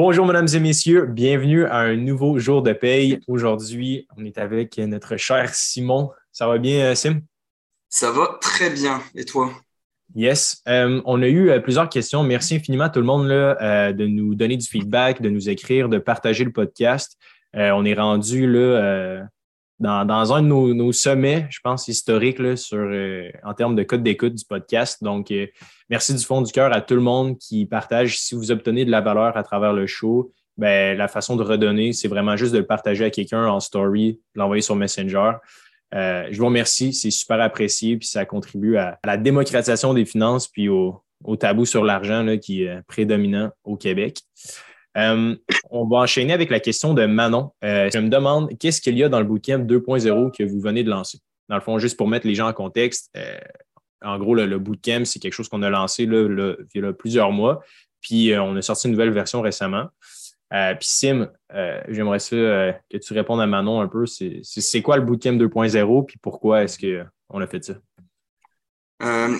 Bonjour, mesdames et messieurs. Bienvenue à un nouveau jour de paye. Aujourd'hui, on est avec notre cher Simon. Ça va bien, euh, Sim? Ça va très bien. Et toi? Yes. Euh, on a eu euh, plusieurs questions. Merci infiniment à tout le monde là, de nous donner du feedback, de nous écrire, de partager le podcast. on est rendu là, dans, un de nos, sommets, je pense, historiques là, sur, en termes de code d'écoute du podcast. Donc, Merci du fond du cœur à tout le monde qui partage. Si vous obtenez de la valeur à travers le show, ben, la façon de redonner, c'est vraiment juste de le partager à quelqu'un en story, l'envoyer sur Messenger. Euh, je vous remercie, c'est super apprécié, puis ça contribue à, la démocratisation des finances, puis au, tabou sur l'argent qui est prédominant au Québec. Euh, on va enchaîner avec la question de Manon. Euh, je me demande qu'est-ce qu'il y a dans le bootcamp 2.0 que vous venez de lancer? Dans le fond, juste pour mettre les gens en contexte, en gros, le, bootcamp, c'est quelque chose qu'on a lancé il y a plusieurs mois. Puis euh, on a sorti une nouvelle version récemment. Euh, puis Sim, euh, j'aimerais ça que tu répondes à Manon un peu. C'est quoi le bootcamp 2.0 puis pourquoi est-ce qu'on a fait ça?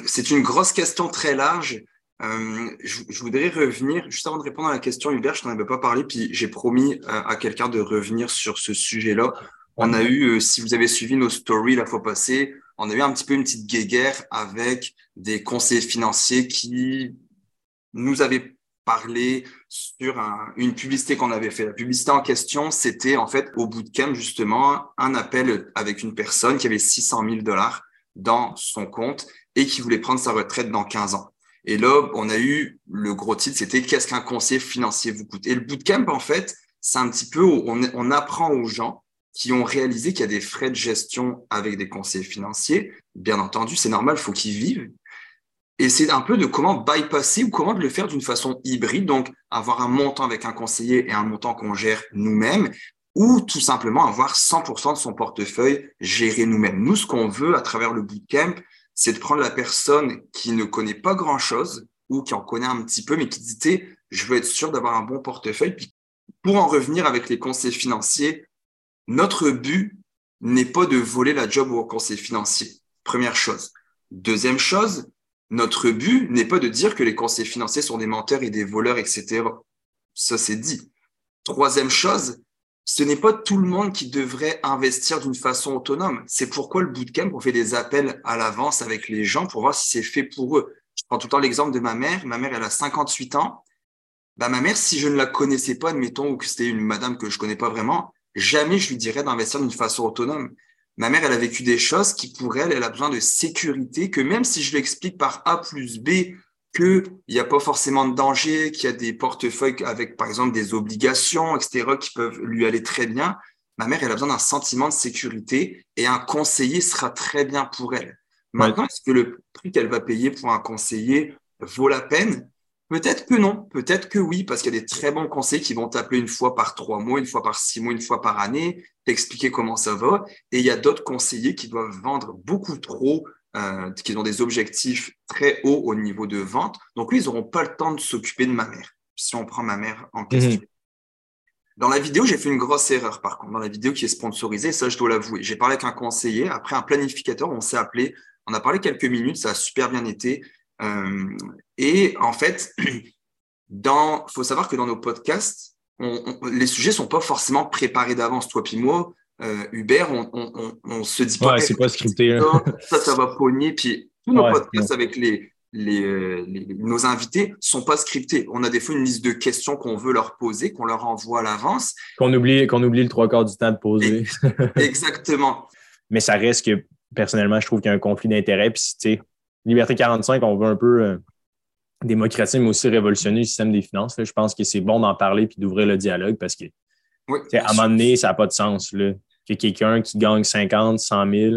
c'est une grosse question très large. Je, voudrais revenir, juste avant de répondre à la question, Hubert, je t'en avais pas parlé, puis j'ai promis à quelqu'un de revenir sur ce sujet-là. On a eu, si vous avez suivi nos stories la fois passée, on a eu un petit peu une petite guéguerre avec des conseillers financiers qui nous avaient parlé sur une publicité qu'on avait fait. La publicité en question, c'était en fait au bout de camp, justement, un appel avec une personne qui avait 600 000 dollars dans son compte et qui voulait prendre sa retraite dans 15 ans. Et là, on a eu le gros titre, c'était Qu'est-ce qu'un conseiller financier vous coûte? Et le bootcamp, en fait, c'est un petit peu on apprend aux gens qui ont réalisé qu'il y a des frais de gestion avec des conseillers financiers. Bien entendu, c'est normal, il faut qu'ils vivent. Et c'est un peu de comment bypasser ou comment de le faire d'une façon hybride, donc avoir un montant avec un conseiller et un montant qu'on gère nous-mêmes, ou tout simplement avoir 100% de son portefeuille géré nous-mêmes. Nous, ce qu'on veut à travers le bootcamp, c'est de prendre la personne qui ne connaît pas grand-chose ou qui en connaît un petit peu, mais qui dit, je veux être sûr d'avoir un bon portefeuille. Puis pour en revenir avec les conseillers financiers, notre but n'est pas de voler la job au conseil financier. Première chose. Deuxième chose, notre but n'est pas de dire que les conseillers financiers sont des menteurs et des voleurs, etc. Ça, c'est dit. Troisième chose, ce n'est pas tout le monde qui devrait investir d'une façon autonome. C'est pourquoi le bootcamp, on fait des appels à l'avance avec les gens pour voir si c'est fait pour eux. Je prends tout le temps l'exemple de ma mère. Ma mère, elle a 58 ans. Bah, ma mère, si je ne la connaissais pas, admettons, ou que c'était une madame que je connais pas vraiment, jamais je lui dirais d'investir d'une façon autonome. Ma mère, elle a vécu des choses qui, pour elle, elle a besoin de sécurité, que même si je lui explique par A plus B qu'il n'y a pas forcément de danger, qu'il y a des portefeuilles avec, par exemple, des obligations, etc., qui peuvent lui aller très bien, ma mère, elle a besoin d'un sentiment de sécurité et un conseiller sera très bien pour elle. Maintenant, est-ce que le prix qu'elle va payer pour un conseiller vaut la peine? Peut-être que non, peut-être que oui, parce qu'il y a des très bons conseils qui vont t'appeler une fois par trois mois, une fois par six mois, une fois par année, t'expliquer comment ça va. Et il y a d'autres conseillers qui doivent vendre beaucoup trop, euh, qui ont des objectifs très hauts au niveau de vente. Donc, oui, ils n'auront pas le temps de s'occuper de ma mère, si on prend ma mère en mhm. question. Dans la vidéo, j'ai fait une grosse erreur, par contre, dans la vidéo qui est sponsorisée, ça, je dois l'avouer. J'ai parlé avec un conseiller, après un planificateur, on s'est appelé, on a parlé quelques minutes, ça a super bien été. Euh, et en fait, dans, faut savoir que dans nos podcasts, on, les sujets sont pas forcément préparés d'avance. Toi puis moi, euh, Hubert, on, on, on, se dit pas. Ouais, c'est pas scripté. Ça, ça va pogner. Puis tous nos podcasts avec les, les, les, nos invités sont pas scriptés. On a des fois une liste de questions qu'on veut leur poser, qu'on leur envoie à l'avance. Qu'on oublie, qu'on oublie le trois quarts du temps de poser. Exactement. Mais ça reste que personnellement, je trouve qu'il y a un conflit d'intérêts. Puis, tu sais, Liberté 45, on veut un peu euh, démocratiser, mais aussi révolutionner le système des finances. Je pense que c'est bon d'en parler puis d'ouvrir le dialogue parce que, à un moment donné, ça n'a pas de sens. Là, que quelqu'un qui gagne 50, 100 000,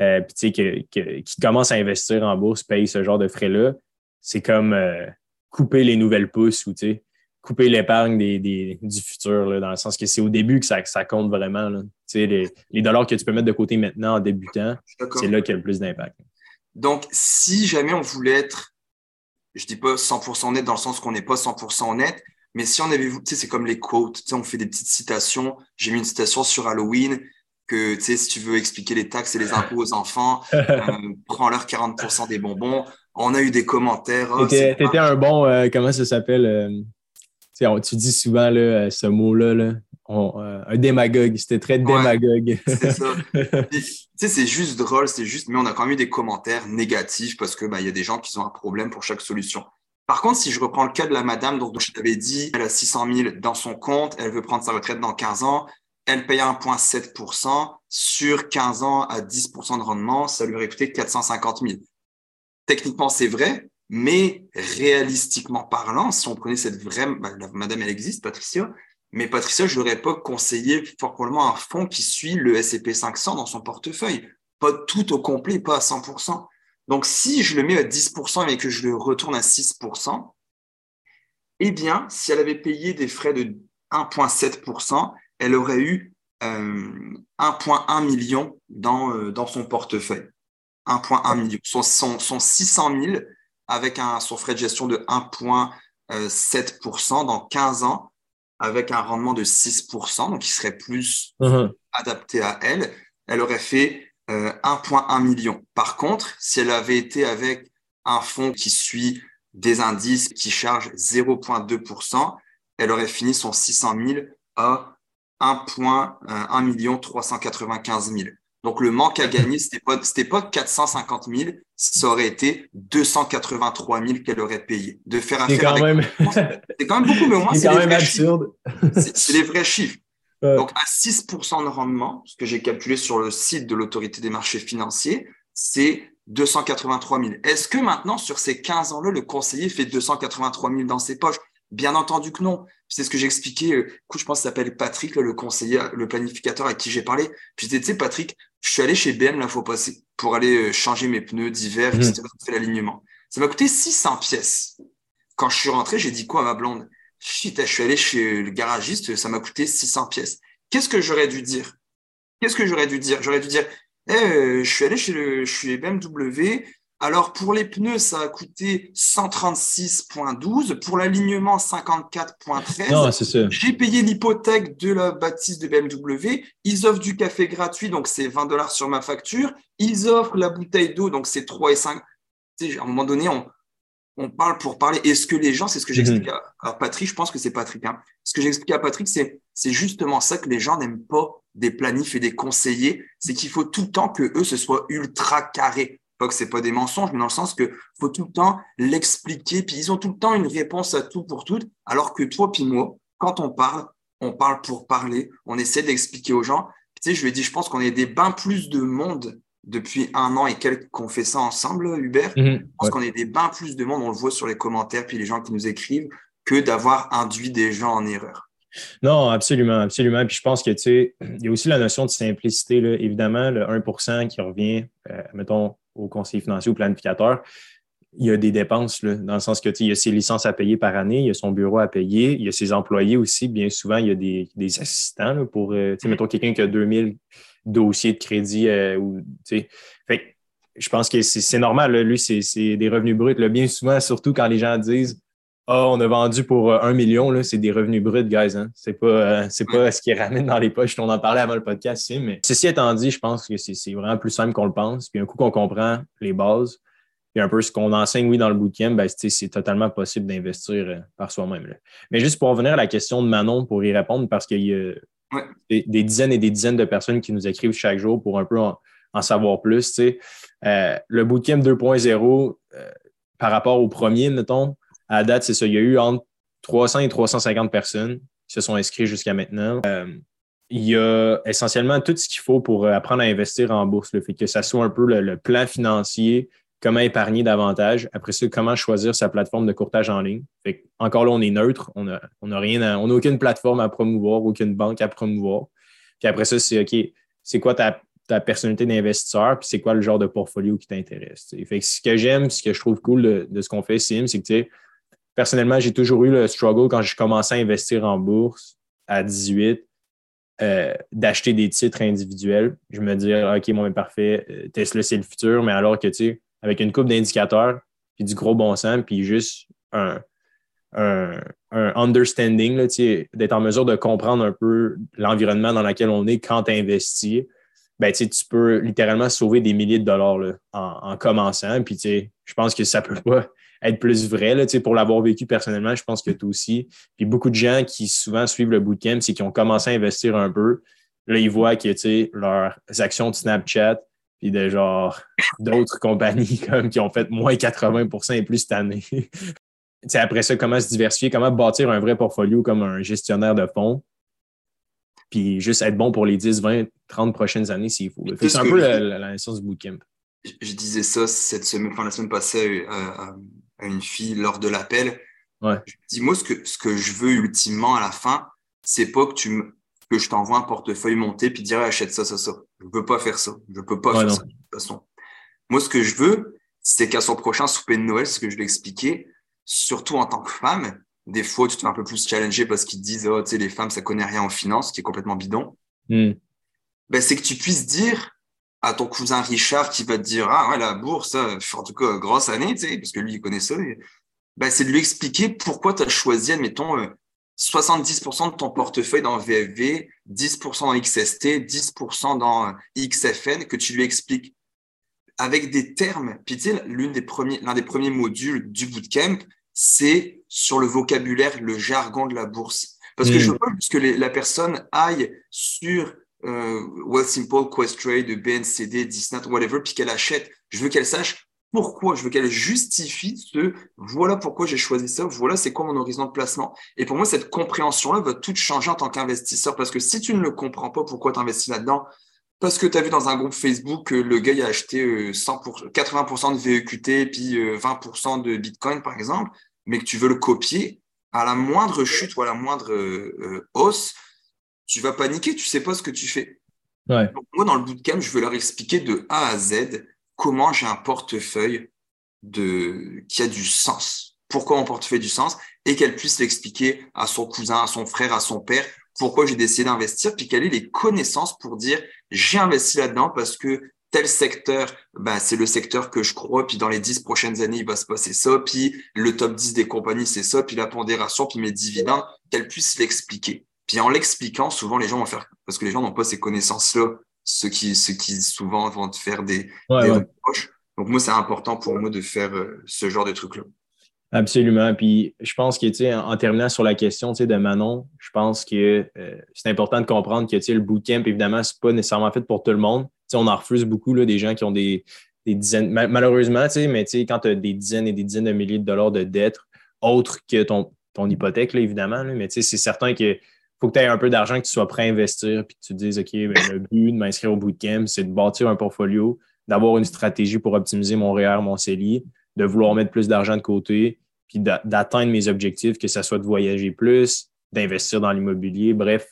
euh, puis qui commence à investir en bourse paye ce genre de frais-là, c'est comme euh, couper les nouvelles pousses ou couper l'épargne du futur, dans le sens que c'est au début que ça, compte vraiment. Les, les dollars que tu peux mettre de côté maintenant en débutant, c'est là qu'il y a le plus d'impact. Donc, si jamais on voulait être, je dis pas 100% honnête dans le sens qu'on n'est pas 100% honnête, mais si on avait, tu sais, c'est comme les quotes, tu sais, on fait des petites citations. J'ai mis une citation sur Halloween que, tu sais, si tu veux expliquer les taxes et les impôts aux enfants, euh, prends-leur 40% des bonbons. On a eu des commentaires. Oh, T'étais un bon, euh, comment ça s'appelle? Euh, tu dis souvent là, ce mot-là, là, un démagogue. C'était très démagogue. c'est ça. c'est juste drôle, c'est juste, mais on a quand même eu des commentaires négatifs parce que bah, y a des gens qui ont un problème pour chaque solution. Par contre, si je reprends le cas de la madame dont je t'avais dit, elle a 600 000 dans son compte, elle veut prendre sa retraite dans 15 ans, elle paye 1,7% sur 15 ans à 10% de rendement, ça lui aurait coûté 450 000. Techniquement, c'est vrai, mais réalistiquement parlant, si on prenait cette vraie, bah, la madame, elle existe, Patricia, mais Patricia, je n'aurais pas conseillé fort probablement un fonds qui suit le S&P 500 dans son portefeuille. Pas tout au complet, pas à 100%. Donc, si je le mets à 10% et que je le retourne à 6%, eh bien, si elle avait payé des frais de 1,7%, elle aurait eu 1,1 euh, million dans, euh, dans son portefeuille. 1,1 million. Son, son, son, 600 000 avec un, son frais de gestion de 1,7% dans 15 ans avec un rendement de 6%, donc qui serait plus uh-huh. adapté à elle, elle aurait fait 1,1 euh, million. Par contre, si elle avait été avec un fonds qui suit des indices qui charge 0,2%, elle aurait fini son 600 000 à 1,1 million 395 000. Donc le manque à gagner, ce n'était pas, pas 450 000, ça aurait été 283 000 qu'elle aurait payé. De faire affaire quand avec... C'est quand même beaucoup, mais au moins, c'est les vrais absurde. C'est les vrais chiffres. Donc, à 6% de rendement, ce que j'ai calculé sur le site de l'autorité des marchés financiers, c'est 283 000. Est-ce que maintenant, sur ces 15 ans-là, le conseiller fait 283 000 dans ses poches? Bien entendu que non. C'est ce que j'ai expliqué. Euh, je pense que s'appelle Patrick, le conseiller, le planificateur à qui j'ai parlé. Puis tu sais, Patrick, je suis allé chez BM la fois passée pour aller euh, changer mes pneus d'hiver, mmh. etc. L'alignement. Ça m'a coûté 600 pièces. Quand je suis rentré, j'ai dit quoi à ma blonde? Shit, je suis allé chez le garagiste, ça m'a coûté 600 pièces. Qu'est-ce que j'aurais dû dire? Qu'est-ce que j'aurais dû dire? J'aurais dû dire, eh, je suis allé chez le, je suis BMW, alors, pour les pneus, ça a coûté 136,12. Pour l'alignement, 54,13. J'ai payé l'hypothèque de la bâtisse de BMW. Ils offrent du café gratuit, donc c'est 20 dollars sur ma facture. Ils offrent la bouteille d'eau, donc c'est 3 et 5. Tu sais, à un moment donné, on, on parle pour parler. Est-ce que les gens, c'est ce que j'explique mhm. à, Patrick, je pense que c'est Patrick. Hein. Ce que j'explique à Patrick, c'est, c'est justement ça que les gens n'aiment pas des planifs et des conseillers. C'est qu'il faut tout le temps que eux, ce soit ultra carré pas que c'est pas des mensonges, mais dans le sens que faut tout le temps l'expliquer, puis ils ont tout le temps une réponse à tout pour tout, alors que toi puis moi, quand on parle, on parle pour parler, on essaie d'expliquer aux gens. Tu sais, je lui ai dit, je pense qu'on est des bains plus de monde depuis un an et quelques qu'on fait ça ensemble, Hubert. Mhm, je pense qu'on est des bains plus de monde, on le voit sur les commentaires, puis les gens qui nous écrivent, que d'avoir induit des gens en erreur. Non, absolument, absolument. Puis je pense que, tu sais, il y a aussi la notion de simplicité, là. évidemment, le 1% qui revient, euh, mettons, au conseiller financier, au planificateur, il y a des dépenses, dans le sens que il y a ses licences à payer par année, il y a son bureau à payer, il y a ses employés aussi. Bien souvent, il y a des, assistants pour, euh, sais, mettons, quelqu'un qui a 2000 dossiers de crédit. Euh, ou, fait, je pense que c'est normal. lui, c'est des revenus bruts. bien souvent, surtout quand les gens disent Ah, on a vendu pour euh, un million, c'est des revenus bruts, guys. Hein. C'est pas, c'est pas ce qui ramène dans les poches. On en parlait avant le podcast, mais ceci étant dit, je pense que c'est vraiment plus simple qu'on le pense. Puis un coup qu'on comprend les bases, puis un peu ce qu'on enseigne, oui, dans le bootcamp, ben, c'est totalement possible d'investir euh, par soi-même. Mais juste pour revenir à la question de Manon, pour y répondre, parce qu'il y a des, dizaines et des dizaines de personnes qui nous écrivent chaque jour pour un peu en, savoir plus. Euh, le bootcamp 2.0, euh, par rapport au premier, mettons, à la date, c'est ça. Il y a eu entre 300 et 350 personnes qui se sont inscrites jusqu'à maintenant. il y a essentiellement tout ce qu'il faut pour apprendre à investir en bourse. Le fait que ça soit un peu le plan financier, comment épargner davantage. Après ça, comment choisir sa plateforme de courtage en ligne. encore là, on est neutre. On n'a on a rien on aucune plateforme à promouvoir, aucune banque à promouvoir. Puis après ça, c'est OK, c'est quoi ta, personnalité d'investisseur, puis c'est quoi le genre de portfolio qui t'intéresse. Fait ce que j'aime, ce que je trouve cool de, ce qu'on fait, Sim, c'est que personnellement, j'ai toujours eu le struggle quand j'ai commencé à investir en bourse à 18. Euh, d'acheter des titres individuels. Je me dis, OK, mon ben, parfait, euh, Tesla, c'est le futur, mais alors que, tu sais, avec une coupe d'indicateurs, puis du gros bon sens, puis juste un, un, understanding, d'être en mesure de comprendre un peu l'environnement dans lequel on est quand tu investis, ben, tu peux littéralement sauver des milliers de dollars en, commençant. Puis je pense que ça ne peut pas être plus vrai. Là, pour l'avoir vécu personnellement, je pense que toi aussi. Puis beaucoup de gens qui souvent suivent le bootcamp, c'est qu'ils ont commencé à investir un peu. Là, ils voient que leurs actions de Snapchat, puis de genre d'autres compagnies comme qui ont fait moins 80% et plus cette année. après ça, comment se diversifier, comment bâtir un vrai portfolio comme un gestionnaire de fonds. Puis juste être bon pour les 10, 20, 30 prochaines années s'il faut. C'est un peu la, la, du bootcamp. Je disais ça cette semaine, enfin, la semaine passée à, une fille lors de l'appel. Ouais. Je dis, moi, ce que, ce que je veux ultimement à la fin, c'est pas que tu me, que je t'envoie un portefeuille monté puis dire achète ça, ça, ça. Je veux pas faire ça. Je peux pas faire ça de toute façon. Moi, ce que je veux, c'est qu'à son prochain souper de Noël, ce que je vais expliquer, surtout en tant que femme, des fois, tu te fais un peu plus challenger parce qu'ils te disent, oh, tu sais, les femmes, ça connaît rien en finance, qui est complètement bidon. Hmm. Ben, c'est que tu puisses dire à ton cousin Richard qui va te dire, ah ouais, la bourse, en tout cas, grosse année, tu sais, parce que lui, il connaît ça. Ben, c'est de lui expliquer pourquoi tu as choisi, admettons, 70% euh, de ton portefeuille dans VFV, 10% dans XST, 10% dans euh, XFN, que tu lui expliques avec des termes. Puis tu sais, l'une des premiers, l'un des premiers modules du bootcamp, c'est sur le vocabulaire, le jargon de la bourse. Parce que je veux pas que la personne aille sur euh, Well Simple, Questrade, BNCD, Disney, whatever, puis qu'elle achète. Je veux qu'elle sache pourquoi, je veux qu'elle justifie ce voilà pourquoi j'ai choisi ça, voilà c'est quoi mon horizon de placement. Et pour moi, cette compréhension-là va tout changer en tant qu'investisseur parce que si tu ne le comprends pas pourquoi tu investis là-dedans, parce que tu as vu dans un groupe Facebook que le gars a acheté 100 euh, 80% de VEQT puis 20% euh, de Bitcoin, par exemple, mais que tu veux le copier, à la moindre chute ou à la moindre euh, hausse, tu vas paniquer, tu sais pas ce que tu fais. moi, dans le bootcamp, je veux leur expliquer de A à Z comment j'ai un portefeuille de... qui a du sens. Pourquoi mon portefeuille a du sens? Et qu'elle puisse l'expliquer à son cousin, à son frère, à son père, pourquoi j'ai décidé d'investir, puis quelles sont les connaissances pour dire j'ai investi là-dedans parce que tel secteur, bah, c'est le secteur que je crois, puis dans les dix prochaines années, il va se passer ça, puis le top 10 des compagnies, c'est ça, puis la pondération, puis mes dividendes, qu'elle puisse l'expliquer. Puis en l'expliquant, souvent les gens vont faire, parce que les gens n'ont pas ces connaissances-là, ceux qui, ceux qui souvent vont te faire des, reproches. Donc moi, c'est important pour moi de faire euh, ce genre de trucs-là. Absolument. Puis je pense que, tu sais, en, terminant sur la question de Manon, je pense que euh, c'est important de comprendre que, tu sais, le bootcamp, évidemment, c'est pas nécessairement fait pour tout le monde on en refuse beaucoup là, des gens qui ont des, dizaines, malheureusement, mais quand tu as des dizaines et des dizaines de milliers de dollars de dettes, autres que ton, ton hypothèque, là, évidemment, là, mais c'est certain qu'il faut que tu aies un peu d'argent, que tu sois prêt à investir, puis que tu te dises, OK, ben, le but de m'inscrire au bootcamp, c'est de bâtir un portfolio, d'avoir une stratégie pour optimiser mon REER, mon CELI, de vouloir mettre plus d'argent de côté, puis d'atteindre mes objectifs, que ce soit de voyager plus, d'investir dans l'immobilier, bref,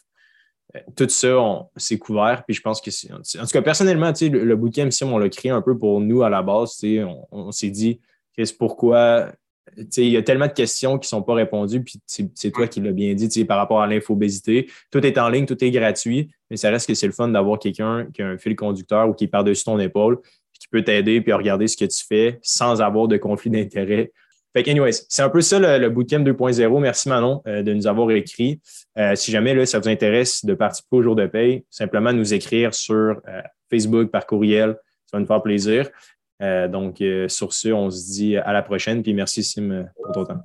tout ça, c'est couvert. Puis je pense que c'est. En tout cas, personnellement, le, le bootcamp Sim, on l'a créé un peu pour nous à la base. On, on s'est dit c'est pourquoi. Il y a tellement de questions qui ne sont pas répondues, puis c'est toi qui l'as bien dit par rapport à l'infobésité. Tout est en ligne, tout est gratuit, mais ça reste que c'est le fun d'avoir quelqu'un qui a un fil conducteur ou qui est par-dessus ton épaule, qui peut t'aider puis regarder ce que tu fais sans avoir de conflit d'intérêt fait anyways, c'est un peu ça le, bootcamp 2.0. Merci Manon euh, de nous avoir écrit. Euh, si jamais là, ça vous intéresse de participer au jour de paye, simplement nous écrire sur euh, Facebook, par courriel. Ça va nous faire plaisir. Donc, sur ce, on se dit à la prochaine. Puis merci Sim pour ton temps.